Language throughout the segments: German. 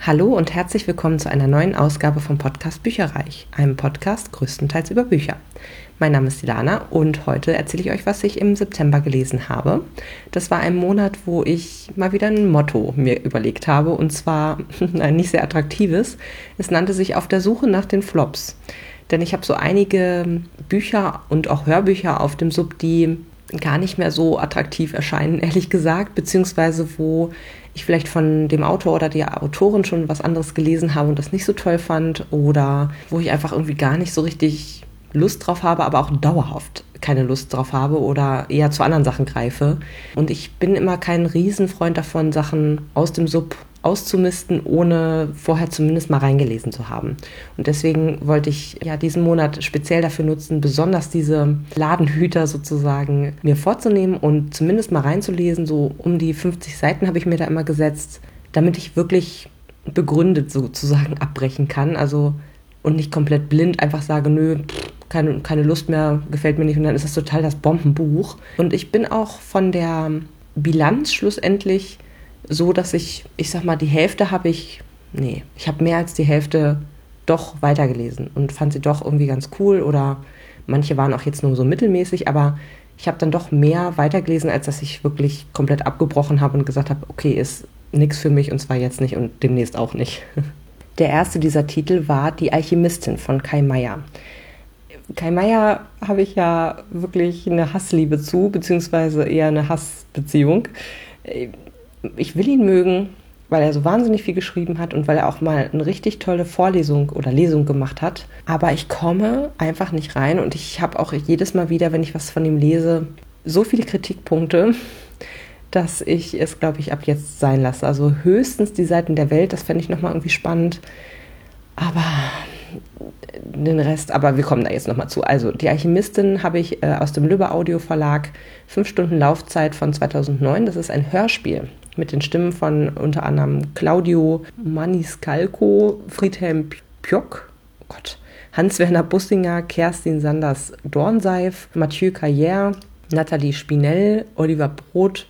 Hallo und herzlich willkommen zu einer neuen Ausgabe vom Podcast Bücherreich, einem Podcast größtenteils über Bücher. Mein Name ist Ilana und heute erzähle ich euch, was ich im September gelesen habe. Das war ein Monat, wo ich mal wieder ein Motto mir überlegt habe und zwar ein nicht sehr attraktives. Es nannte sich Auf der Suche nach den Flops. Denn ich habe so einige Bücher und auch Hörbücher auf dem Sub, die gar nicht mehr so attraktiv erscheinen, ehrlich gesagt, beziehungsweise wo ich vielleicht von dem Autor oder der Autorin schon was anderes gelesen habe und das nicht so toll fand oder wo ich einfach irgendwie gar nicht so richtig Lust drauf habe, aber auch dauerhaft keine Lust drauf habe oder eher zu anderen Sachen greife. Und ich bin immer kein Riesenfreund davon, Sachen aus dem Sub auszumisten, ohne vorher zumindest mal reingelesen zu haben. Und deswegen wollte ich ja diesen Monat speziell dafür nutzen, besonders diese Ladenhüter sozusagen mir vorzunehmen und zumindest mal reinzulesen. So um die 50 Seiten habe ich mir da immer gesetzt, damit ich wirklich begründet sozusagen abbrechen kann. Also und nicht komplett blind einfach sage, nö, keine, keine Lust mehr, gefällt mir nicht und dann ist das total das Bombenbuch. Und ich bin auch von der Bilanz schlussendlich so, dass ich, ich sag mal, die Hälfte habe ich, nee, ich habe mehr als die Hälfte doch weitergelesen und fand sie doch irgendwie ganz cool oder manche waren auch jetzt nur so mittelmäßig, aber ich habe dann doch mehr weitergelesen, als dass ich wirklich komplett abgebrochen habe und gesagt habe, okay, ist nichts für mich und zwar jetzt nicht und demnächst auch nicht. Der erste dieser Titel war Die Alchemistin von Kai Meier. Kai Meier habe ich ja wirklich eine Hassliebe zu, beziehungsweise eher eine Hassbeziehung ich will ihn mögen, weil er so wahnsinnig viel geschrieben hat und weil er auch mal eine richtig tolle Vorlesung oder Lesung gemacht hat. Aber ich komme einfach nicht rein und ich habe auch jedes Mal wieder, wenn ich was von ihm lese, so viele Kritikpunkte, dass ich es, glaube ich, ab jetzt sein lasse. Also höchstens die Seiten der Welt, das fände ich nochmal irgendwie spannend. Aber den Rest, aber wir kommen da jetzt nochmal zu. Also, die Alchemistin habe ich äh, aus dem Lübbe Audio Verlag, fünf Stunden Laufzeit von 2009. Das ist ein Hörspiel mit den Stimmen von unter anderem Claudio Maniscalco, Friedhelm Pjock, oh Gott, Hans-Werner Bussinger, Kerstin Sanders Dornseif, Mathieu Carrière, Nathalie Spinell, Oliver Brot,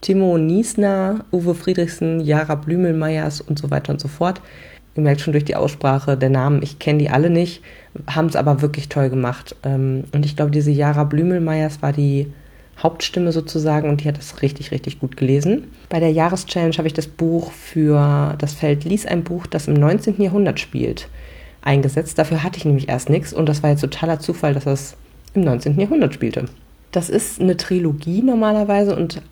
Timo Niesner, Uwe Friedrichsen, Jara Blümelmeyers und so weiter und so fort. Ihr merkt schon durch die Aussprache der Namen, ich kenne die alle nicht, haben es aber wirklich toll gemacht. Ähm, und ich glaube, diese Jara Blümelmeyers war die Hauptstimme sozusagen und die hat das richtig, richtig gut gelesen. Bei der Jahreschallenge habe ich das Buch für das Feld Lies ein Buch, das im 19. Jahrhundert spielt, eingesetzt. Dafür hatte ich nämlich erst nichts und das war jetzt totaler Zufall, dass das im 19. Jahrhundert spielte. Das ist eine Trilogie normalerweise und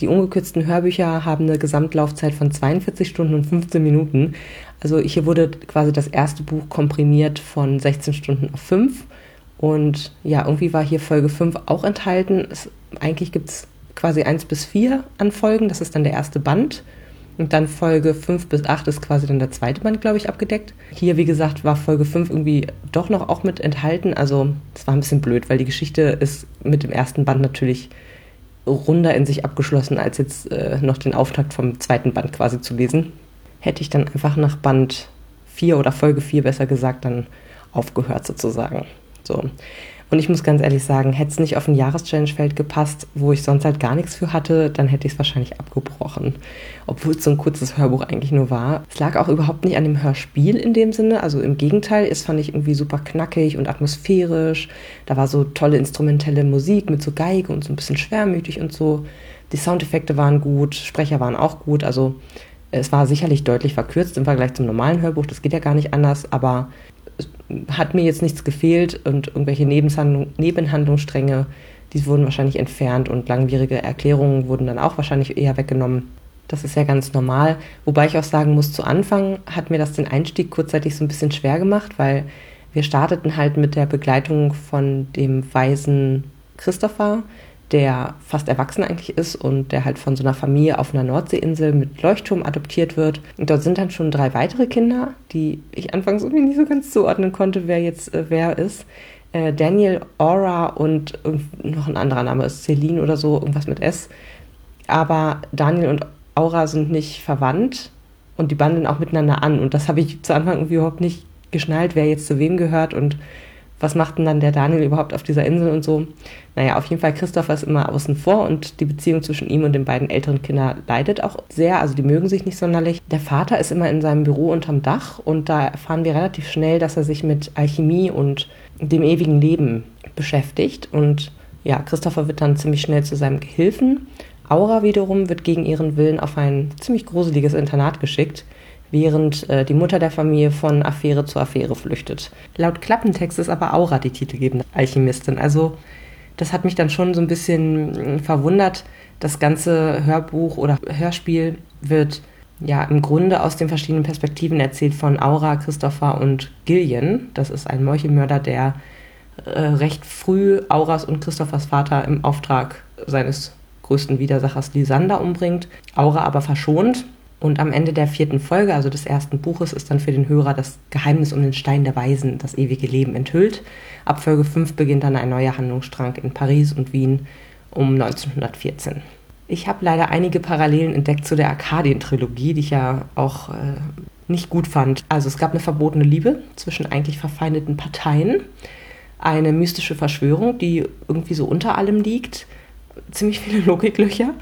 die ungekürzten Hörbücher haben eine Gesamtlaufzeit von 42 Stunden und 15 Minuten. Also hier wurde quasi das erste Buch komprimiert von 16 Stunden auf 5. Und ja, irgendwie war hier Folge 5 auch enthalten. Es eigentlich gibt es quasi 1 bis 4 an Folgen, das ist dann der erste Band. Und dann Folge 5 bis 8 ist quasi dann der zweite Band, glaube ich, abgedeckt. Hier, wie gesagt, war Folge 5 irgendwie doch noch auch mit enthalten. Also es war ein bisschen blöd, weil die Geschichte ist mit dem ersten Band natürlich runder in sich abgeschlossen, als jetzt äh, noch den Auftakt vom zweiten Band quasi zu lesen. Hätte ich dann einfach nach Band 4 oder Folge 4 besser gesagt dann aufgehört sozusagen. So. Und ich muss ganz ehrlich sagen, hätte es nicht auf ein Jahreschallenge-Feld gepasst, wo ich sonst halt gar nichts für hatte, dann hätte ich es wahrscheinlich abgebrochen. Obwohl es so ein kurzes Hörbuch eigentlich nur war. Es lag auch überhaupt nicht an dem Hörspiel in dem Sinne. Also im Gegenteil, es fand ich irgendwie super knackig und atmosphärisch. Da war so tolle instrumentelle Musik mit so Geige und so ein bisschen schwermütig und so. Die Soundeffekte waren gut, Sprecher waren auch gut. Also es war sicherlich deutlich verkürzt im Vergleich zum normalen Hörbuch, das geht ja gar nicht anders, aber hat mir jetzt nichts gefehlt und irgendwelche Nebenhandlungsstränge, die wurden wahrscheinlich entfernt und langwierige Erklärungen wurden dann auch wahrscheinlich eher weggenommen. Das ist ja ganz normal. Wobei ich auch sagen muss, zu Anfang hat mir das den Einstieg kurzzeitig so ein bisschen schwer gemacht, weil wir starteten halt mit der Begleitung von dem weisen Christopher, der fast erwachsen eigentlich ist und der halt von so einer Familie auf einer Nordseeinsel mit Leuchtturm adoptiert wird. Und dort sind dann schon drei weitere Kinder, die ich anfangs irgendwie nicht so ganz zuordnen konnte, wer jetzt äh, wer ist. Äh, Daniel, Aura und noch ein anderer Name ist Celine oder so, irgendwas mit S. Aber Daniel und Aura sind nicht verwandt und die banden auch miteinander an. Und das habe ich zu Anfang irgendwie überhaupt nicht geschnallt, wer jetzt zu wem gehört und was macht denn dann der Daniel überhaupt auf dieser Insel und so. Naja, auf jeden Fall, Christopher ist immer außen vor und die Beziehung zwischen ihm und den beiden älteren Kindern leidet auch sehr. Also die mögen sich nicht sonderlich. Der Vater ist immer in seinem Büro unterm Dach und da erfahren wir relativ schnell, dass er sich mit Alchemie und dem ewigen Leben beschäftigt. Und ja, Christopher wird dann ziemlich schnell zu seinem Gehilfen. Aura wiederum wird gegen ihren Willen auf ein ziemlich gruseliges Internat geschickt während äh, die Mutter der Familie von Affäre zu Affäre flüchtet. Laut Klappentext ist aber Aura die titelgebende Alchemistin. Also das hat mich dann schon so ein bisschen hm, verwundert. Das ganze Hörbuch oder Hörspiel wird ja im Grunde aus den verschiedenen Perspektiven erzählt von Aura, Christopher und Gillian. Das ist ein Meuchelmörder, der äh, recht früh Auras und Christophers Vater im Auftrag seines größten Widersachers Lysander umbringt. Aura aber verschont. Und am Ende der vierten Folge, also des ersten Buches, ist dann für den Hörer das Geheimnis um den Stein der Weisen, das ewige Leben enthüllt. Ab Folge 5 beginnt dann ein neuer Handlungsstrang in Paris und Wien um 1914. Ich habe leider einige Parallelen entdeckt zu der Arkadien-Trilogie, die ich ja auch äh, nicht gut fand. Also es gab eine verbotene Liebe zwischen eigentlich verfeindeten Parteien, eine mystische Verschwörung, die irgendwie so unter allem liegt, ziemlich viele Logiklöcher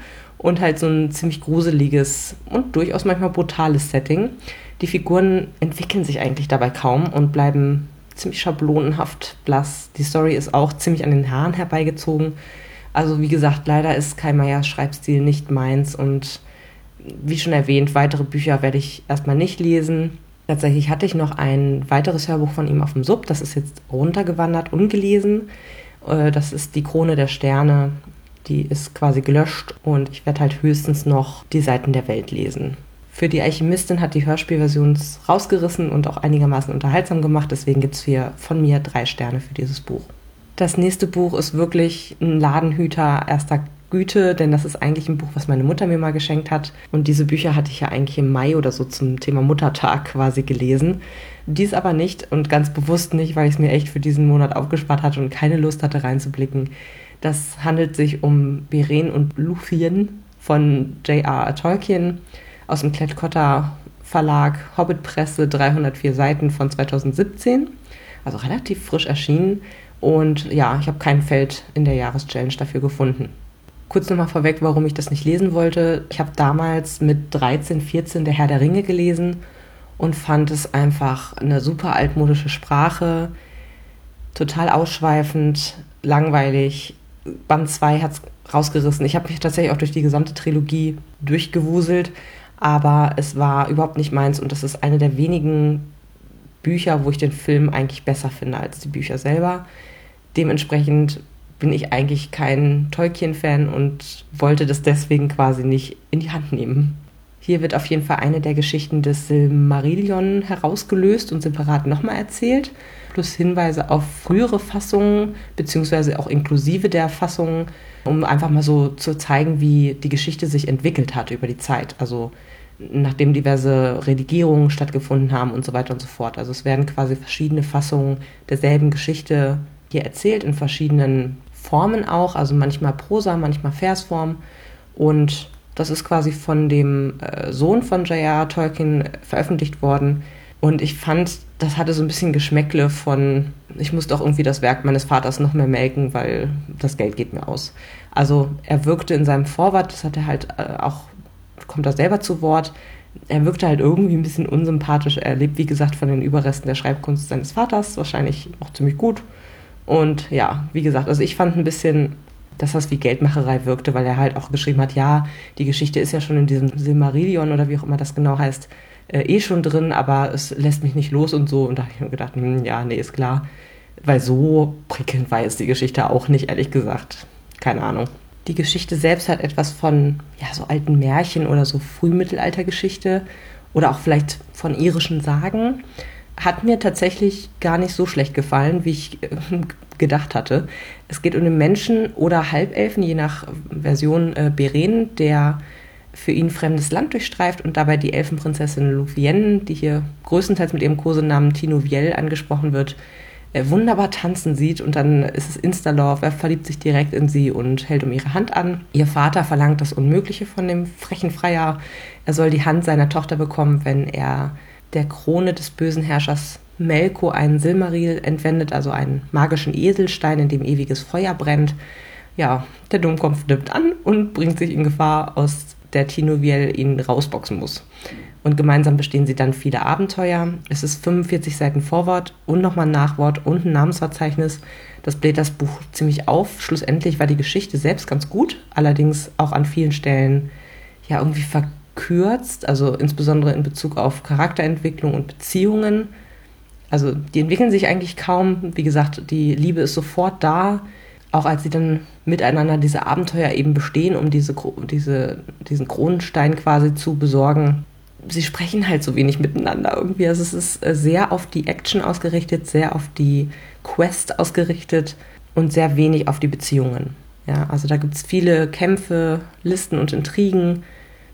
und halt so ein ziemlich gruseliges und durchaus manchmal brutales Setting. Die Figuren entwickeln sich eigentlich dabei kaum und bleiben ziemlich schablonenhaft blass. Die Story ist auch ziemlich an den Haaren herbeigezogen. Also wie gesagt, leider ist Kai Meyers Schreibstil nicht meins und wie schon erwähnt, weitere Bücher werde ich erstmal nicht lesen. Tatsächlich hatte ich noch ein weiteres Hörbuch von ihm auf dem Sub, das ist jetzt runtergewandert, ungelesen. Äh, das ist Die Krone der Sterne die ist quasi gelöscht und ich werde halt höchstens noch die Seiten der Welt lesen. Für die Alchemistin hat die Hörspielversion rausgerissen und auch einigermaßen unterhaltsam gemacht. Deswegen gibt es hier von mir drei Sterne für dieses Buch. Das nächste Buch ist wirklich ein Ladenhüter erster Güte, denn das ist eigentlich ein Buch, was meine Mutter mir mal geschenkt hat. Und diese Bücher hatte ich ja eigentlich im Mai oder so zum Thema Muttertag quasi gelesen. Dies aber nicht und ganz bewusst nicht, weil ich es mir echt für diesen Monat aufgespart hatte und keine Lust hatte reinzublicken. Das handelt sich um Beren und Luthien von J.R.R. Tolkien aus dem Klett-Cotta Verlag Hobbit-Presse, 304 Seiten von 2017. Also relativ frisch erschienen. Und ja, ich habe kein Feld in der Jahreschallenge dafür gefunden. Kurz nochmal vorweg, warum ich das nicht lesen wollte. Ich habe damals mit 13, 14 Der Herr der Ringe gelesen und fand es einfach eine super altmodische Sprache, total ausschweifend, langweilig, Band 2 hat es rausgerissen. Ich habe mich tatsächlich auch durch die gesamte Trilogie durchgewuselt, aber es war überhaupt nicht meins und das ist eine der wenigen Bücher, wo ich den Film eigentlich besser finde als die Bücher selber. Dementsprechend bin ich eigentlich kein Tolkien-Fan und wollte das deswegen quasi nicht in die Hand nehmen. Hier wird auf jeden Fall eine der Geschichten des Silmarillion herausgelöst und separat nochmal erzählt plus Hinweise auf frühere Fassungen, beziehungsweise auch inklusive der Fassungen, um einfach mal so zu zeigen, wie die Geschichte sich entwickelt hat über die Zeit. Also nachdem diverse Redigierungen stattgefunden haben und so weiter und so fort. Also es werden quasi verschiedene Fassungen derselben Geschichte hier erzählt, in verschiedenen Formen auch, also manchmal Prosa, manchmal Versform. Und das ist quasi von dem äh, Sohn von J.R. Tolkien veröffentlicht worden. Und ich fand, das hatte so ein bisschen Geschmäckle von, ich muss doch irgendwie das Werk meines Vaters noch mehr melken, weil das Geld geht mir aus. Also er wirkte in seinem Vorwort, das hat er halt äh, auch, kommt da selber zu Wort, er wirkte halt irgendwie ein bisschen unsympathisch. Er lebt, wie gesagt, von den Überresten der Schreibkunst seines Vaters, wahrscheinlich auch ziemlich gut. Und ja, wie gesagt, also ich fand ein bisschen, dass das wie Geldmacherei wirkte, weil er halt auch geschrieben hat, ja, die Geschichte ist ja schon in diesem Silmarillion oder wie auch immer das genau heißt, äh, eh schon drin, aber es lässt mich nicht los und so. Und da habe ich mir gedacht, hm, ja, nee, ist klar. Weil so prickelnd war jetzt die Geschichte auch nicht, ehrlich gesagt. Keine Ahnung. Die Geschichte selbst hat etwas von ja, so alten Märchen oder so Frühmittelaltergeschichte oder auch vielleicht von irischen Sagen. Hat mir tatsächlich gar nicht so schlecht gefallen, wie ich äh, gedacht hatte. Es geht um den Menschen oder Halbelfen, je nach Version äh, Beren, der für ihn fremdes Land durchstreift und dabei die Elfenprinzessin Louvienne, die hier größtenteils mit ihrem Kosenamen Tino Viel angesprochen wird, äh, wunderbar tanzen sieht und dann ist es Insta-Love, er verliebt sich direkt in sie und hält um ihre Hand an. Ihr Vater verlangt das Unmögliche von dem frechen Freier. Er soll die Hand seiner Tochter bekommen, wenn er der Krone des bösen Herrschers Melko einen Silmaril entwendet, also einen magischen Eselstein, in dem ewiges Feuer brennt. Ja, der Dummkopf nimmt an und bringt sich in Gefahr, aus der Tinoviel ihn rausboxen muss. Und gemeinsam bestehen sie dann viele Abenteuer. Es ist 45 Seiten Vorwort und nochmal ein Nachwort und ein Namensverzeichnis. Das bläht das Buch ziemlich auf. Schlussendlich war die Geschichte selbst ganz gut, allerdings auch an vielen Stellen ja irgendwie verkürzt, also insbesondere in Bezug auf Charakterentwicklung und Beziehungen. Also die entwickeln sich eigentlich kaum. Wie gesagt, die Liebe ist sofort da auch als sie dann miteinander diese Abenteuer eben bestehen, um diese, diese, diesen Kronenstein quasi zu besorgen, sie sprechen halt so wenig miteinander irgendwie. Also es ist äh, sehr auf die Action ausgerichtet, sehr auf die Quest ausgerichtet und sehr wenig auf die Beziehungen. Ja, also da gibt es viele Kämpfe, Listen und Intrigen,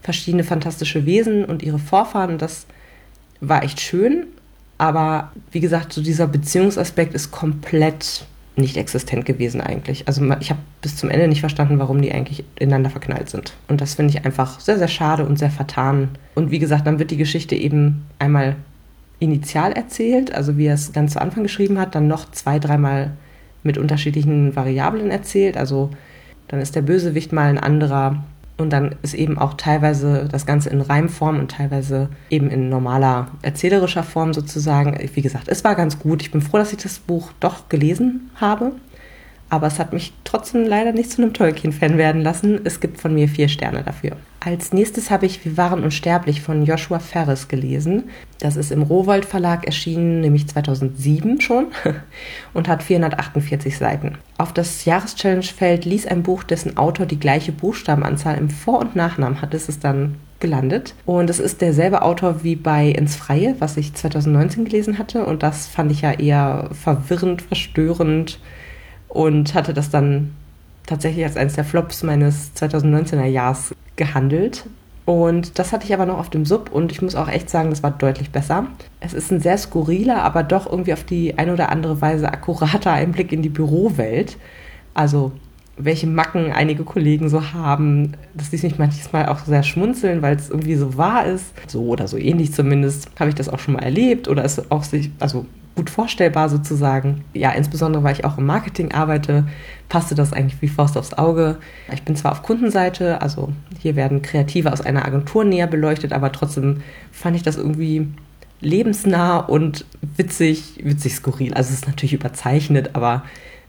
verschiedene fantastische Wesen und ihre Vorfahren. Das war echt schön, aber wie gesagt, so dieser Beziehungsaspekt ist komplett nicht existent gewesen eigentlich. Also ich habe bis zum Ende nicht verstanden, warum die eigentlich ineinander verknallt sind. Und das finde ich einfach sehr, sehr schade und sehr vertan. Und wie gesagt, dann wird die Geschichte eben einmal initial erzählt, also wie er es ganz zu Anfang geschrieben hat, dann noch zwei, dreimal mit unterschiedlichen Variablen erzählt. Also dann ist der Bösewicht mal ein anderer und dann ist eben auch teilweise das Ganze in Reimform und teilweise eben in normaler erzählerischer Form sozusagen. Wie gesagt, es war ganz gut. Ich bin froh, dass ich das Buch doch gelesen habe. Aber es hat mich trotzdem leider nicht zu einem Tolkien-Fan werden lassen. Es gibt von mir vier Sterne dafür. Als nächstes habe ich Wir waren unsterblich von Joshua Ferris gelesen. Das ist im Rowold Verlag erschienen, nämlich 2007 schon und hat 448 Seiten. Auf das Jahreschallenge-Feld ließ ein Buch, dessen Autor die gleiche Buchstabenanzahl im Vor- und Nachnamen hat, ist es dann gelandet. Und es ist derselbe Autor wie bei Ins Freie, was ich 2019 gelesen hatte. Und das fand ich ja eher verwirrend, verstörend und hatte das dann tatsächlich als eines der Flops meines 2019er Jahres gehandelt. Und das hatte ich aber noch auf dem Sub und ich muss auch echt sagen, das war deutlich besser. Es ist ein sehr skurriler, aber doch irgendwie auf die eine oder andere Weise akkurater Einblick in die Bürowelt. Also welche Macken einige Kollegen so haben. Das ließ mich manchmal auch sehr schmunzeln, weil es irgendwie so wahr ist. So oder so ähnlich zumindest habe ich das auch schon mal erlebt oder ist auch sich, also gut vorstellbar sozusagen. Ja, insbesondere weil ich auch im Marketing arbeite, passte das eigentlich wie Faust aufs Auge. Ich bin zwar auf Kundenseite, also hier werden Kreative aus einer Agentur näher beleuchtet, aber trotzdem fand ich das irgendwie lebensnah und witzig, witzig skurril. Also es ist natürlich überzeichnet, aber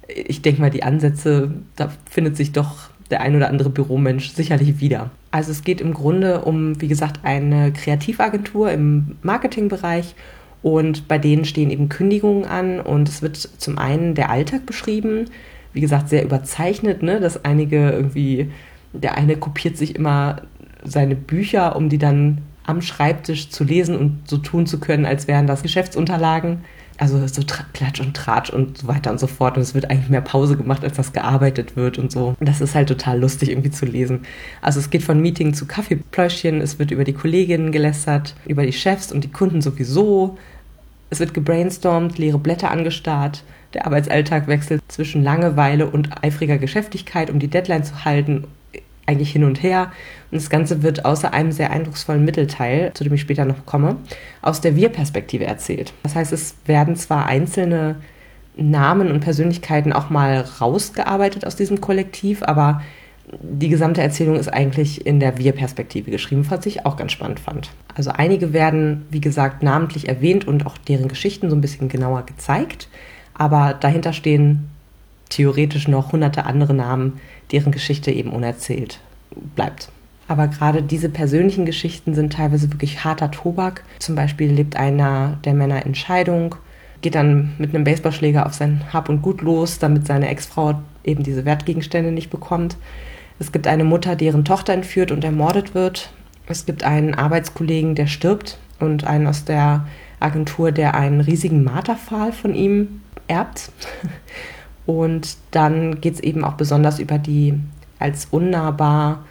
ich denke mal, die Ansätze, da findet sich doch der ein oder andere Büromensch sicherlich wieder. Also es geht im Grunde um, wie gesagt, eine Kreativagentur im Marketingbereich und bei denen stehen eben Kündigungen an und es wird zum einen der Alltag beschrieben, wie gesagt, sehr überzeichnet, ne? dass einige irgendwie, der eine kopiert sich immer seine Bücher, um die dann am Schreibtisch zu lesen und so tun zu können, als wären das Geschäftsunterlagen also so Klatsch und Tratsch und so weiter und so fort. Und es wird eigentlich mehr Pause gemacht, als das gearbeitet wird und so. Und das ist halt total lustig irgendwie zu lesen. Also es geht von Meeting zu Kaffeepläuschchen, es wird über die Kolleginnen gelästert, über die Chefs und die Kunden sowieso. Es wird gebrainstormt, leere Blätter angestarrt. Der Arbeitsalltag wechselt zwischen Langeweile und eifriger Geschäftigkeit, um die Deadline zu halten eigentlich hin und her. Und das Ganze wird außer einem sehr eindrucksvollen Mittelteil, zu dem ich später noch komme, aus der Wir-Perspektive erzählt. Das heißt, es werden zwar einzelne Namen und Persönlichkeiten auch mal rausgearbeitet aus diesem Kollektiv, aber die gesamte Erzählung ist eigentlich in der Wir-Perspektive geschrieben, was ich auch ganz spannend fand. Also einige werden, wie gesagt, namentlich erwähnt und auch deren Geschichten so ein bisschen genauer gezeigt, aber dahinter stehen theoretisch noch hunderte andere Namen, deren Geschichte eben unerzählt bleibt. Aber gerade diese persönlichen Geschichten sind teilweise wirklich harter Tobak. Zum Beispiel lebt einer der Männer in Scheidung, geht dann mit einem Baseballschläger auf sein Hab und Gut los, damit seine Ex-Frau eben diese Wertgegenstände nicht bekommt. Es gibt eine Mutter, deren Tochter entführt und ermordet wird. Es gibt einen Arbeitskollegen, der stirbt und einen aus der Agentur, der einen riesigen Marterpfahl von ihm erbt. Und dann geht es eben auch besonders über die als unnahbar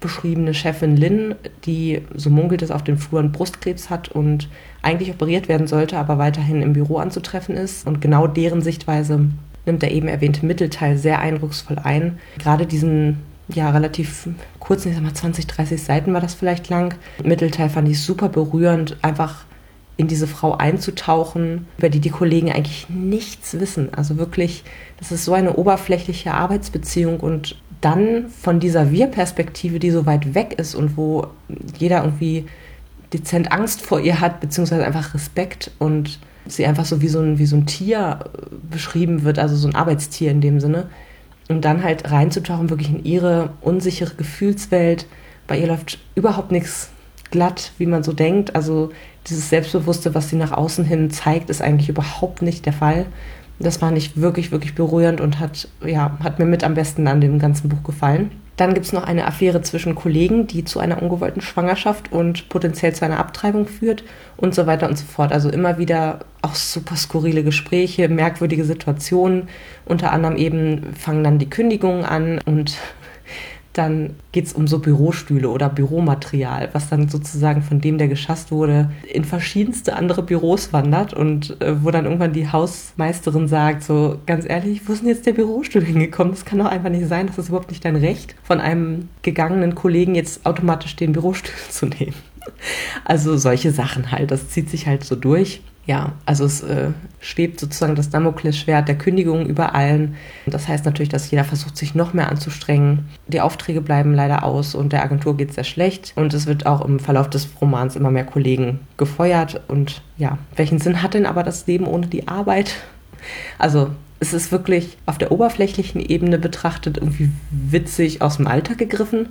beschriebene Chefin Lynn, die, so munkelt es, auf den Fluren Brustkrebs hat und eigentlich operiert werden sollte, aber weiterhin im Büro anzutreffen ist. Und genau deren Sichtweise nimmt der eben erwähnte Mittelteil sehr eindrucksvoll ein. Gerade diesen ja, relativ kurzen, ich sag mal 20, 30 Seiten war das vielleicht lang. Mittelteil fand ich super berührend, einfach in diese Frau einzutauchen, über die die Kollegen eigentlich nichts wissen. Also wirklich, das ist so eine oberflächliche Arbeitsbeziehung und dann von dieser Wir-Perspektive, die so weit weg ist und wo jeder irgendwie dezent Angst vor ihr hat, beziehungsweise einfach Respekt und sie einfach so wie so ein, wie so ein Tier beschrieben wird, also so ein Arbeitstier in dem Sinne. Und dann halt reinzutauchen, wirklich in ihre unsichere Gefühlswelt. Bei ihr läuft überhaupt nichts glatt, wie man so denkt. Also dieses Selbstbewusste, was sie nach außen hin zeigt, ist eigentlich überhaupt nicht der Fall. Das fand ich wirklich, wirklich berührend und hat, ja, hat mir mit am besten an dem ganzen Buch gefallen. Dann gibt es noch eine Affäre zwischen Kollegen, die zu einer ungewollten Schwangerschaft und potenziell zu einer Abtreibung führt und so weiter und so fort. Also immer wieder auch super skurrile Gespräche, merkwürdige Situationen. Unter anderem eben fangen dann die Kündigungen an und dann geht es um so Bürostühle oder Büromaterial, was dann sozusagen von dem, der geschasst wurde, in verschiedenste andere Büros wandert und äh, wo dann irgendwann die Hausmeisterin sagt, so ganz ehrlich, wo ist denn jetzt der Bürostuhl hingekommen? Das kann doch einfach nicht sein, das ist überhaupt nicht dein Recht, von einem gegangenen Kollegen jetzt automatisch den Bürostuhl zu nehmen. Also solche Sachen halt, das zieht sich halt so durch ja, also es äh, schwebt sozusagen das Damoklesschwert der Kündigung über allen. Das heißt natürlich, dass jeder versucht, sich noch mehr anzustrengen. Die Aufträge bleiben leider aus und der Agentur geht es sehr schlecht. Und es wird auch im Verlauf des Romans immer mehr Kollegen gefeuert. Und ja, welchen Sinn hat denn aber das Leben ohne die Arbeit? Also es ist wirklich auf der oberflächlichen Ebene betrachtet irgendwie witzig aus dem Alltag gegriffen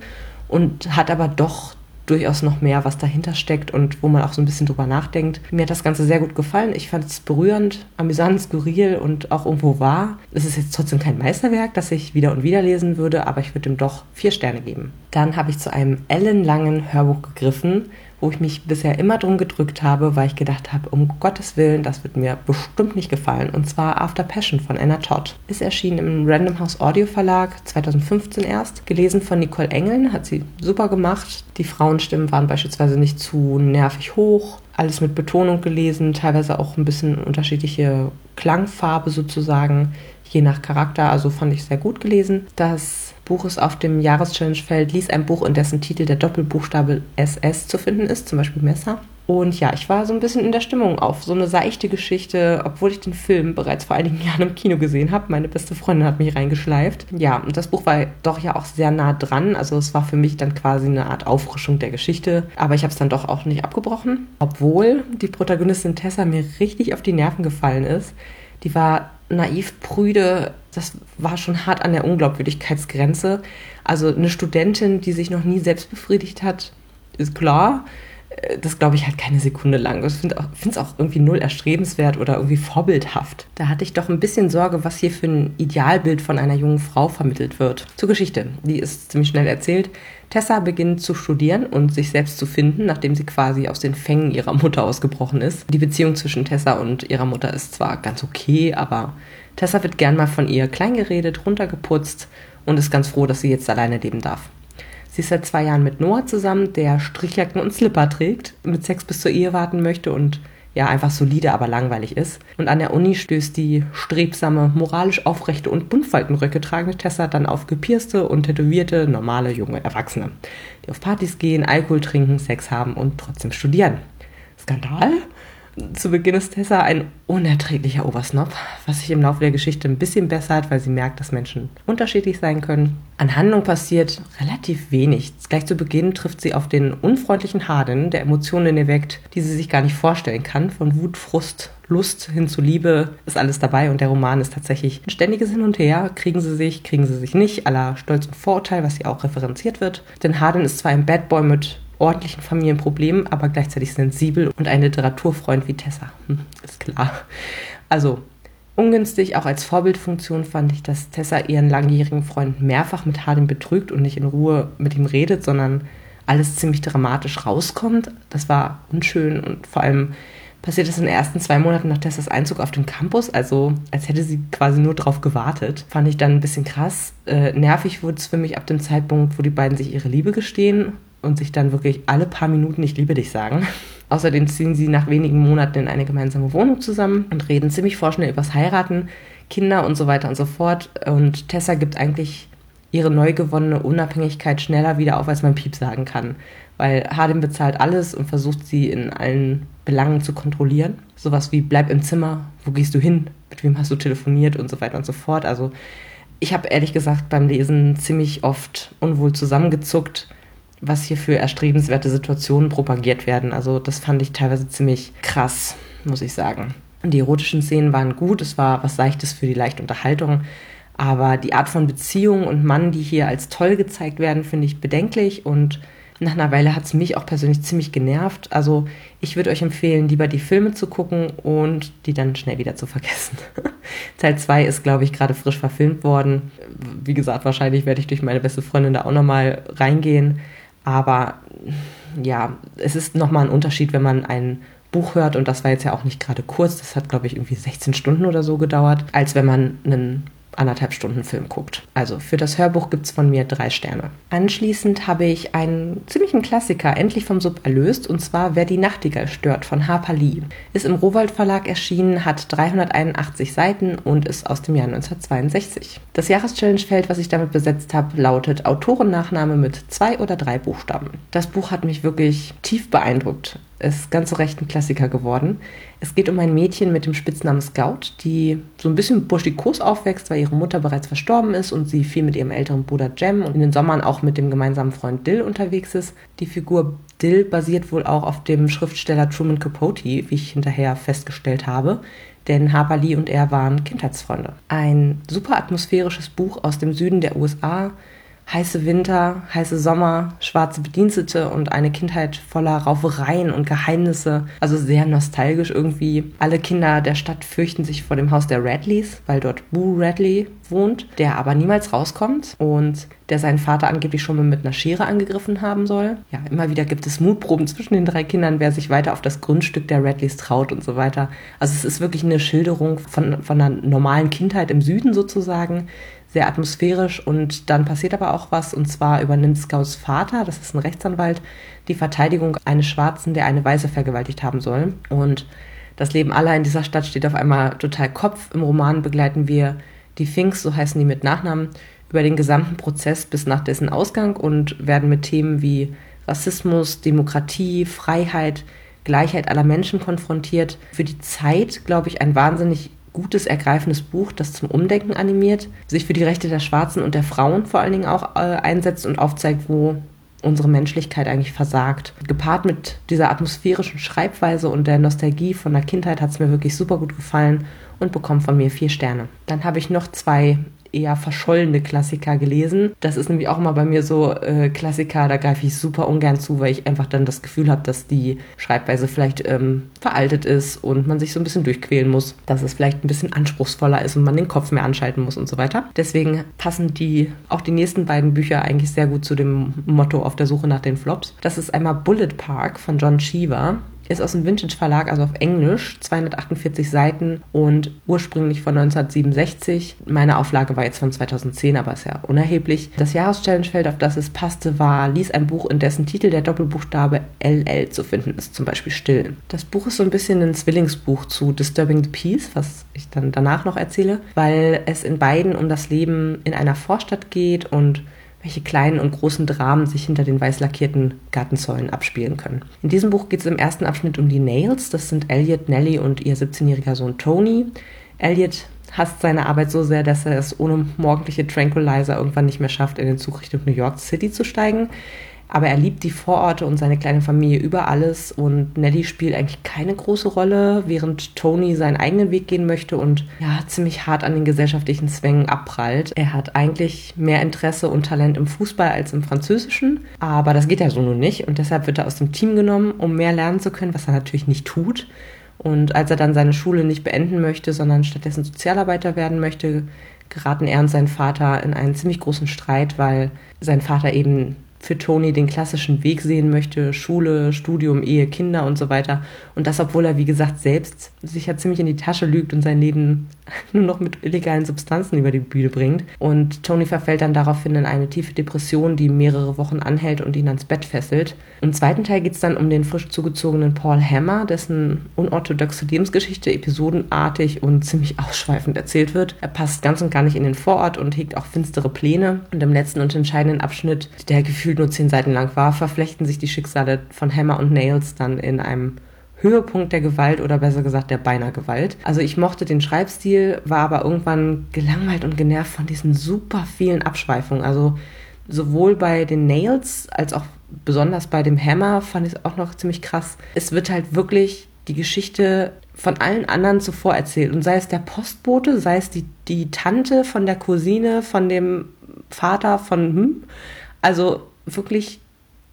und hat aber doch durchaus noch mehr, was dahinter steckt und wo man auch so ein bisschen drüber nachdenkt. Mir hat das Ganze sehr gut gefallen. Ich fand es berührend, amüsant, skurril und auch irgendwo wahr. Es ist jetzt trotzdem kein Meisterwerk, das ich wieder und wieder lesen würde, aber ich würde ihm doch vier Sterne geben. Dann habe ich zu einem ellenlangen Hörbuch gegriffen wo ich mich bisher immer drum gedrückt habe, weil ich gedacht habe, um Gottes Willen, das wird mir bestimmt nicht gefallen. Und zwar After Passion von Anna Todd. Ist erschienen im Random House Audio Verlag 2015 erst. Gelesen von Nicole Engeln, hat sie super gemacht. Die Frauenstimmen waren beispielsweise nicht zu nervig hoch. Alles mit Betonung gelesen, teilweise auch ein bisschen unterschiedliche Klangfarbe sozusagen, je nach Charakter. Also fand ich sehr gut gelesen. Das Buches auf dem Jahreschallenge-Feld lies ein Buch, in dessen Titel der Doppelbuchstabe SS zu finden ist, zum Beispiel Messer. Und ja, ich war so ein bisschen in der Stimmung auf so eine seichte Geschichte, obwohl ich den Film bereits vor einigen Jahren im Kino gesehen habe. Meine beste Freundin hat mich reingeschleift. Ja, und das Buch war doch ja auch sehr nah dran. Also es war für mich dann quasi eine Art Auffrischung der Geschichte. Aber ich habe es dann doch auch nicht abgebrochen. Obwohl die Protagonistin Tessa mir richtig auf die Nerven gefallen ist. Die war naiv prüde, das war schon hart an der Unglaubwürdigkeitsgrenze. Also eine Studentin, die sich noch nie selbst befriedigt hat, ist klar. Äh, das glaube ich halt keine Sekunde lang. Ich finde es auch irgendwie null erstrebenswert oder irgendwie vorbildhaft. Da hatte ich doch ein bisschen Sorge, was hier für ein Idealbild von einer jungen Frau vermittelt wird. Zur Geschichte. Die ist ziemlich schnell erzählt. Tessa beginnt zu studieren und sich selbst zu finden, nachdem sie quasi aus den Fängen ihrer Mutter ausgebrochen ist. Die Beziehung zwischen Tessa und ihrer Mutter ist zwar ganz okay, aber Tessa wird gern mal von ihr kleingeredet, runtergeputzt und ist ganz froh, dass sie jetzt alleine leben darf. Sie ist seit zwei Jahren mit Noah zusammen, der Strichjacken und Slipper trägt, mit Sex bis zur Ehe warten möchte und ja einfach solide, aber langweilig ist. Und an der Uni stößt die strebsame, moralisch aufrechte und buntfaltenröcke tragende Tessa dann auf gepierste und tätowierte, normale junge Erwachsene, die auf Partys gehen, Alkohol trinken, Sex haben und trotzdem studieren. Skandal? Zu Beginn ist Tessa ein unerträglicher Obersnob, was sich im Laufe der Geschichte ein bisschen bessert, weil sie merkt, dass Menschen unterschiedlich sein können. An Handlung passiert relativ wenig. Gleich zu Beginn trifft sie auf den unfreundlichen Harden, der Emotionen erweckt, die sie sich gar nicht vorstellen kann. Von Wut, Frust, Lust hin zu Liebe ist alles dabei und der Roman ist tatsächlich ein ständiges Hin und Her. Kriegen sie sich, kriegen sie sich nicht, aller Stolz und Vorurteil, was hier auch referenziert wird. Denn Harden ist zwar ein Bad Boy mit ordentlichen Familienproblemen, aber gleichzeitig sensibel und ein Literaturfreund wie Tessa. Hm, ist klar. Also, ungünstig, auch als Vorbildfunktion fand ich, dass Tessa ihren langjährigen Freund mehrfach mit Harden betrügt und nicht in Ruhe mit ihm redet, sondern alles ziemlich dramatisch rauskommt. Das war unschön und vor allem passiert es in den ersten zwei Monaten nach Tessas Einzug auf den Campus, also als hätte sie quasi nur drauf gewartet. Fand ich dann ein bisschen krass. Äh, nervig wurde es für mich ab dem Zeitpunkt, wo die beiden sich ihre Liebe gestehen und sich dann wirklich alle paar Minuten Ich liebe dich sagen. Außerdem ziehen sie nach wenigen Monaten in eine gemeinsame Wohnung zusammen und reden ziemlich vorschnell übers Heiraten, Kinder und so weiter und so fort. Und Tessa gibt eigentlich ihre neu gewonnene Unabhängigkeit schneller wieder auf, als man Piep sagen kann. Weil Hardin bezahlt alles und versucht sie in allen Belangen zu kontrollieren. Sowas wie bleib im Zimmer, wo gehst du hin, mit wem hast du telefoniert und so weiter und so fort. Also ich habe ehrlich gesagt beim Lesen ziemlich oft unwohl zusammengezuckt, was hier für erstrebenswerte Situationen propagiert werden. Also das fand ich teilweise ziemlich krass, muss ich sagen. Die erotischen Szenen waren gut, es war was Leichtes für die leichte Unterhaltung, aber die Art von Beziehung und Mann, die hier als toll gezeigt werden, finde ich bedenklich und nach einer Weile hat es mich auch persönlich ziemlich genervt. Also ich würde euch empfehlen, lieber die Filme zu gucken und die dann schnell wieder zu vergessen. Teil 2 ist, glaube ich, gerade frisch verfilmt worden. Wie gesagt, wahrscheinlich werde ich durch meine beste Freundin da auch nochmal reingehen. Aber ja, es ist nochmal ein Unterschied, wenn man ein Buch hört und das war jetzt ja auch nicht gerade kurz, das hat glaube ich irgendwie 16 Stunden oder so gedauert, als wenn man einen anderthalb Stunden Film guckt. Also für das Hörbuch gibt es von mir drei Sterne. Anschließend habe ich einen ziemlichen Klassiker endlich vom Sub erlöst und zwar Wer die Nachtigall stört von Harper Lee. Ist im Rowold Verlag erschienen, hat 381 Seiten und ist aus dem Jahr 1962. Das Jahreschallenge-Feld, was ich damit besetzt habe, lautet Autorennachname mit zwei oder drei Buchstaben. Das Buch hat mich wirklich tief beeindruckt ist ganz so recht ein Klassiker geworden. Es geht um ein Mädchen mit dem Spitznamen Scout, die so ein bisschen burschikos aufwächst, weil ihre Mutter bereits verstorben ist und sie viel mit ihrem älteren Bruder Jem und in den Sommern auch mit dem gemeinsamen Freund Dill unterwegs ist. Die Figur Dill basiert wohl auch auf dem Schriftsteller Truman Capote, wie ich hinterher festgestellt habe, denn Harper Lee und er waren Kindheitsfreunde. Ein super atmosphärisches Buch aus dem Süden der USA, heiße Winter, heiße Sommer, schwarze Bedienstete und eine Kindheit voller Raufereien und Geheimnisse. Also sehr nostalgisch irgendwie. Alle Kinder der Stadt fürchten sich vor dem Haus der Radleys, weil dort Boo Radley wohnt, der aber niemals rauskommt und der seinen Vater angeblich schon mal mit einer Schere angegriffen haben soll. Ja, immer wieder gibt es Mutproben zwischen den drei Kindern, wer sich weiter auf das Grundstück der Radleys traut und so weiter. Also es ist wirklich eine Schilderung von, von einer normalen Kindheit im Süden sozusagen sehr atmosphärisch und dann passiert aber auch was und zwar übernimmt Scouts Vater, das ist ein Rechtsanwalt, die Verteidigung eines Schwarzen, der eine Weiße vergewaltigt haben soll und das Leben aller in dieser Stadt steht auf einmal total Kopf. Im Roman begleiten wir die Finks, so heißen die mit Nachnamen, über den gesamten Prozess bis nach dessen Ausgang und werden mit Themen wie Rassismus, Demokratie, Freiheit, Gleichheit aller Menschen konfrontiert. Für die Zeit, glaube ich, ein wahnsinnig gutes, ergreifendes Buch, das zum Umdenken animiert, sich für die Rechte der Schwarzen und der Frauen vor allen Dingen auch äh, einsetzt und aufzeigt, wo unsere Menschlichkeit eigentlich versagt. Gepaart mit dieser atmosphärischen Schreibweise und der Nostalgie von der Kindheit hat es mir wirklich super gut gefallen und bekommt von mir vier Sterne. Dann habe ich noch zwei eher verschollene Klassiker gelesen. Das ist nämlich auch immer bei mir so äh, Klassiker, da greife ich super ungern zu, weil ich einfach dann das Gefühl habe, dass die Schreibweise vielleicht ähm, veraltet ist und man sich so ein bisschen durchquälen muss, dass es vielleicht ein bisschen anspruchsvoller ist und man den Kopf mehr anschalten muss und so weiter. Deswegen passen die auch die nächsten beiden Bücher eigentlich sehr gut zu dem Motto auf der Suche nach den Flops. Das ist einmal Bullet Park von John Cheever ist aus dem Vintage Verlag, also auf Englisch, 248 Seiten und ursprünglich von 1967. Meine Auflage war jetzt von 2010, aber ist ja unerheblich. Das Jahreschallengefeld, auf das es passte, war Lies ein Buch, in dessen Titel der Doppelbuchstabe LL zu finden ist, zum Beispiel Still. Das Buch ist so ein bisschen ein Zwillingsbuch zu Disturbing the Peace, was ich dann danach noch erzähle, weil es in beiden um das Leben in einer Vorstadt geht und welche kleinen und großen Dramen sich hinter den weiß lackierten Gartenzäunen abspielen können. In diesem Buch geht es im ersten Abschnitt um die Nails. Das sind Elliot, Nellie und ihr 17-jähriger Sohn Tony. Elliot hasst seine Arbeit so sehr, dass er es ohne morgendliche Tranquilizer irgendwann nicht mehr schafft, in den Zug Richtung New York City zu steigen. Aber er liebt die Vororte und seine kleine Familie über alles und Nelly spielt eigentlich keine große Rolle, während Tony seinen eigenen Weg gehen möchte und ja, ziemlich hart an den gesellschaftlichen Zwängen abprallt. Er hat eigentlich mehr Interesse und Talent im Fußball als im Französischen, aber das geht ja so nun nicht und deshalb wird er aus dem Team genommen, um mehr lernen zu können, was er natürlich nicht tut. Und als er dann seine Schule nicht beenden möchte, sondern stattdessen Sozialarbeiter werden möchte, geraten er und sein Vater in einen ziemlich großen Streit, weil sein Vater eben für Tony den klassischen Weg sehen möchte, Schule, Studium, Ehe, Kinder und so weiter. Und das, obwohl er, wie gesagt, selbst sich ja ziemlich in die Tasche lügt und sein Leben nur noch mit illegalen Substanzen über die Bühne bringt. Und Tony verfällt dann daraufhin in eine tiefe Depression, die mehrere Wochen anhält und ihn ans Bett fesselt. Im zweiten Teil geht es dann um den frisch zugezogenen Paul Hammer, dessen unorthodoxe Lebensgeschichte episodenartig und ziemlich ausschweifend erzählt wird. Er passt ganz und gar nicht in den Vorort und hegt auch finstere Pläne. Und im letzten und entscheidenden Abschnitt, der gefühlt nur zehn Seiten lang war, verflechten sich die Schicksale von Hammer und Nails dann in einem Höhepunkt der Gewalt oder besser gesagt der beinahe Gewalt. Also ich mochte den Schreibstil, war aber irgendwann gelangweilt und genervt von diesen super vielen Abschweifungen. Also sowohl bei den Nails als auch besonders bei dem Hammer fand ich es auch noch ziemlich krass. Es wird halt wirklich die Geschichte von allen anderen zuvor erzählt. Und sei es der Postbote, sei es die, die Tante von der Cousine, von dem Vater, von hm. Also wirklich